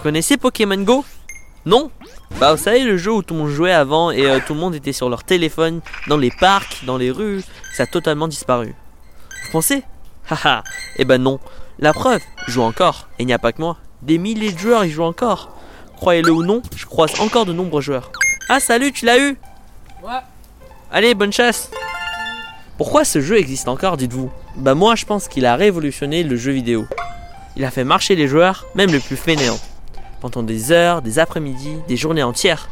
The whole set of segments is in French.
Vous connaissez Pokémon Go? Non? Bah vous savez le jeu où tout le monde jouait avant et euh, tout le monde était sur leur téléphone, dans les parcs, dans les rues, ça a totalement disparu. Vous pensez? Haha Eh ben non. La preuve, je joue encore, et il n'y a pas que moi. Des milliers de joueurs y jouent encore. Croyez-le ou non, je croise encore de nombreux joueurs. Ah salut, tu l'as eu? Ouais. Allez, bonne chasse Pourquoi ce jeu existe encore, dites-vous? Bah moi je pense qu'il a révolutionné le jeu vidéo. Il a fait marcher les joueurs, même les plus fainéants. Pendant des heures, des après-midi, des journées entières.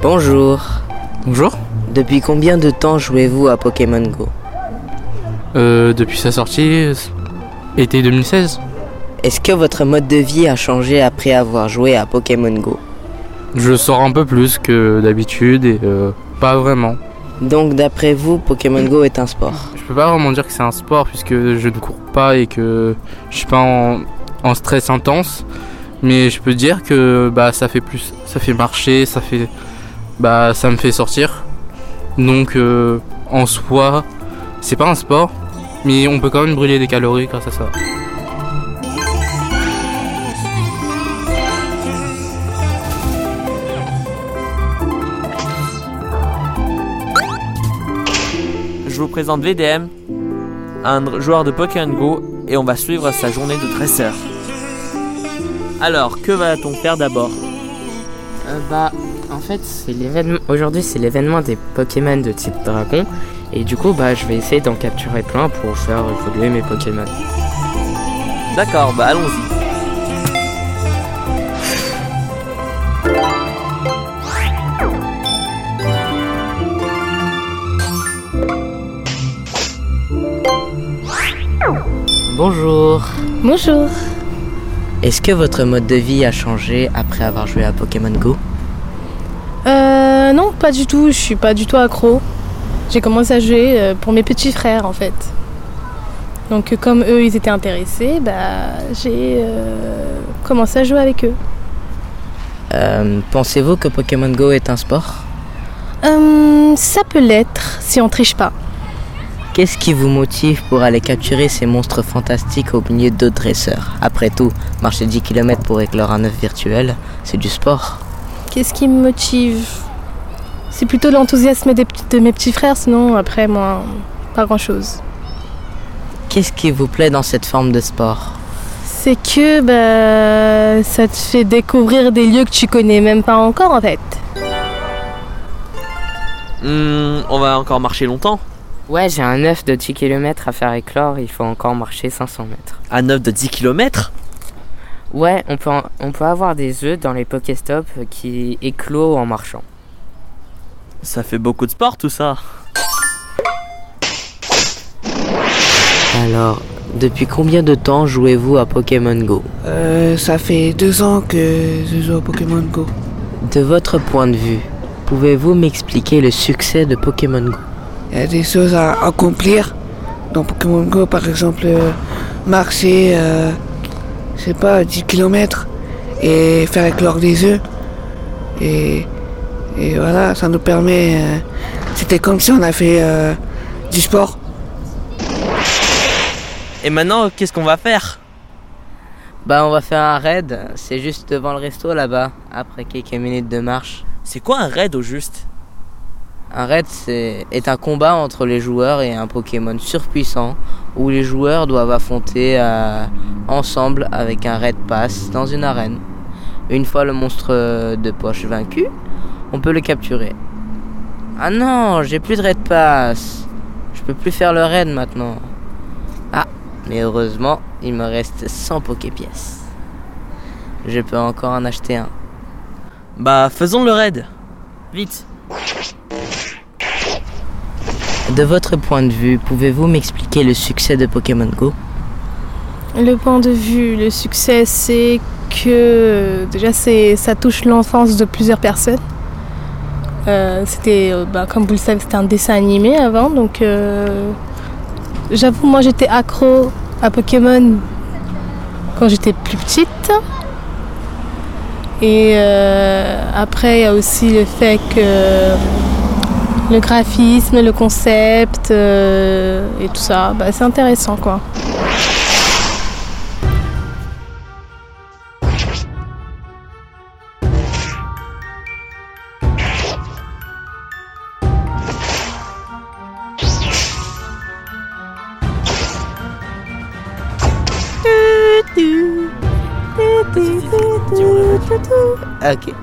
Bonjour. Bonjour. Depuis combien de temps jouez-vous à Pokémon Go? Euh, depuis sa sortie, été 2016, Est-ce que votre mode de vie a changé après avoir joué à Pokémon Go? Je sors un peu plus que d'habitude et euh, pas vraiment. Donc d'après vous, Pokémon Go est un sport? Je peux pas vraiment dire que c'est un sport puisque je ne cours pas et que je suis pas en, stress intense. Mais je peux dire que bah ça fait plus, ça fait marcher, ça fait, bah ça me fait sortir. Donc euh, en soi, c'est pas un sport, mais on peut quand même brûler des calories grâce à ça. Je vous présente VDM, un joueur de Pokémon Go, et on va suivre sa journée de dresseur. Alors, que va-t-on faire d'abord? Euh, bah, en fait, c'est l'événement. Aujourd'hui, c'est l'événement des Pokémon de type dragon. Et du coup, bah, je vais essayer d'en capturer plein pour faire évoluer mes Pokémon. D'accord, bah allons-y. Bonjour. Bonjour. Est-ce que votre mode de vie a changé après avoir joué à Pokémon Go? Euh, non, pas du tout. Je suis pas du tout accro. J'ai commencé à jouer euh, pour mes petits frères en fait. Donc euh, comme eux ils étaient intéressés, bah j'ai euh, commencé à jouer avec eux. Euh, Pensez-vous que Pokémon Go est un sport? Hum, ça peut l'être si on triche pas. Qu'est-ce qui vous motive pour aller capturer ces monstres fantastiques au milieu d'autres dresseurs Après tout, marcher 10 km pour éclore un œuf virtuel, c'est du sport. Qu'est-ce qui me motive? C'est plutôt l'enthousiasme de mes petits frères, sinon après moi, pas grand-chose. Qu'est-ce qui vous plaît dans cette forme de sport? C'est que bah, ça te fait découvrir des lieux que tu connais même pas encore en fait. Hmm, on va encore marcher longtemps Ouais, j'ai un œuf de 10 km à faire éclore. Il faut encore marcher 500 mètres. Un œuf de 10 km Ouais, on peut, en- on peut avoir des œufs dans les Pokéstops qui éclosent en marchant. Ça fait beaucoup de sport tout ça. Alors, depuis combien de temps jouez-vous à Pokémon Go? Euh, ça fait deux ans que je joue à Pokémon Go. De votre point de vue, pouvez-vous m'expliquer le succès de Pokémon Go? Il y a des choses à accomplir dans Pokémon Go, par exemple euh, marcher, euh, je sais pas, 10 km et faire éclore des œufs. Et, et voilà, ça nous permet. euh, C'était comme si on a fait euh, du sport. Et maintenant, qu'est-ce qu'on va faire? Bah on va faire un raid, c'est juste devant le resto là-bas, après quelques minutes de marche. C'est quoi un raid au juste? Un raid est un combat entre les joueurs et un Pokémon surpuissant où les joueurs doivent affronter euh, ensemble avec un raid pass dans une arène. Une fois le monstre de poche vaincu, on peut le capturer. Ah non, j'ai plus de raid pass. Je peux plus faire le raid maintenant. Ah, mais heureusement, il me reste 100 Poképièces. Je peux encore en acheter un. Bah faisons le raid. Vite. De votre point de vue, pouvez-vous m'expliquer le succès de Pokémon Go? Le point de vue, le succès, c'est que déjà ça touche l'enfance de plusieurs personnes. Euh, c'était, euh, bah, comme vous le savez, c'était un dessin animé avant, donc euh, j'avoue, moi j'étais accro à Pokémon quand j'étais plus petite. Et après, il y a aussi le fait que le graphisme, le concept euh, et tout ça. Bah, c'est intéressant quoi. Ok.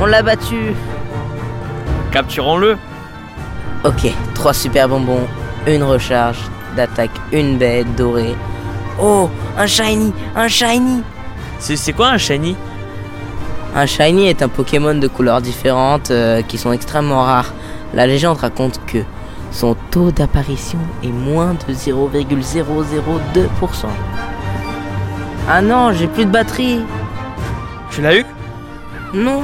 On l'a battu. Capturons-le. Ok, trois super bonbons, une recharge d'attaque, une baie dorée. Oh, un shiny, un shiny. C'est c'est quoi un shiny? Un shiny est un Pokémon de couleurs différentes euh, qui sont extrêmement rares. La légende raconte que son taux d'apparition est moins de 0,002%. Ah non, j'ai plus de batterie. Tu l'as eu? Non.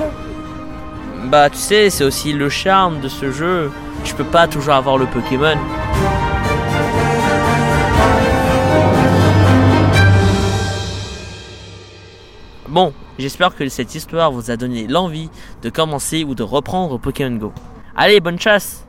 Bah tu sais, c'est aussi le charme de ce jeu. Tu peux pas toujours avoir le Pokémon. Bon, j'espère que cette histoire vous a donné l'envie de commencer ou de reprendre Pokémon Go. Allez, bonne chasse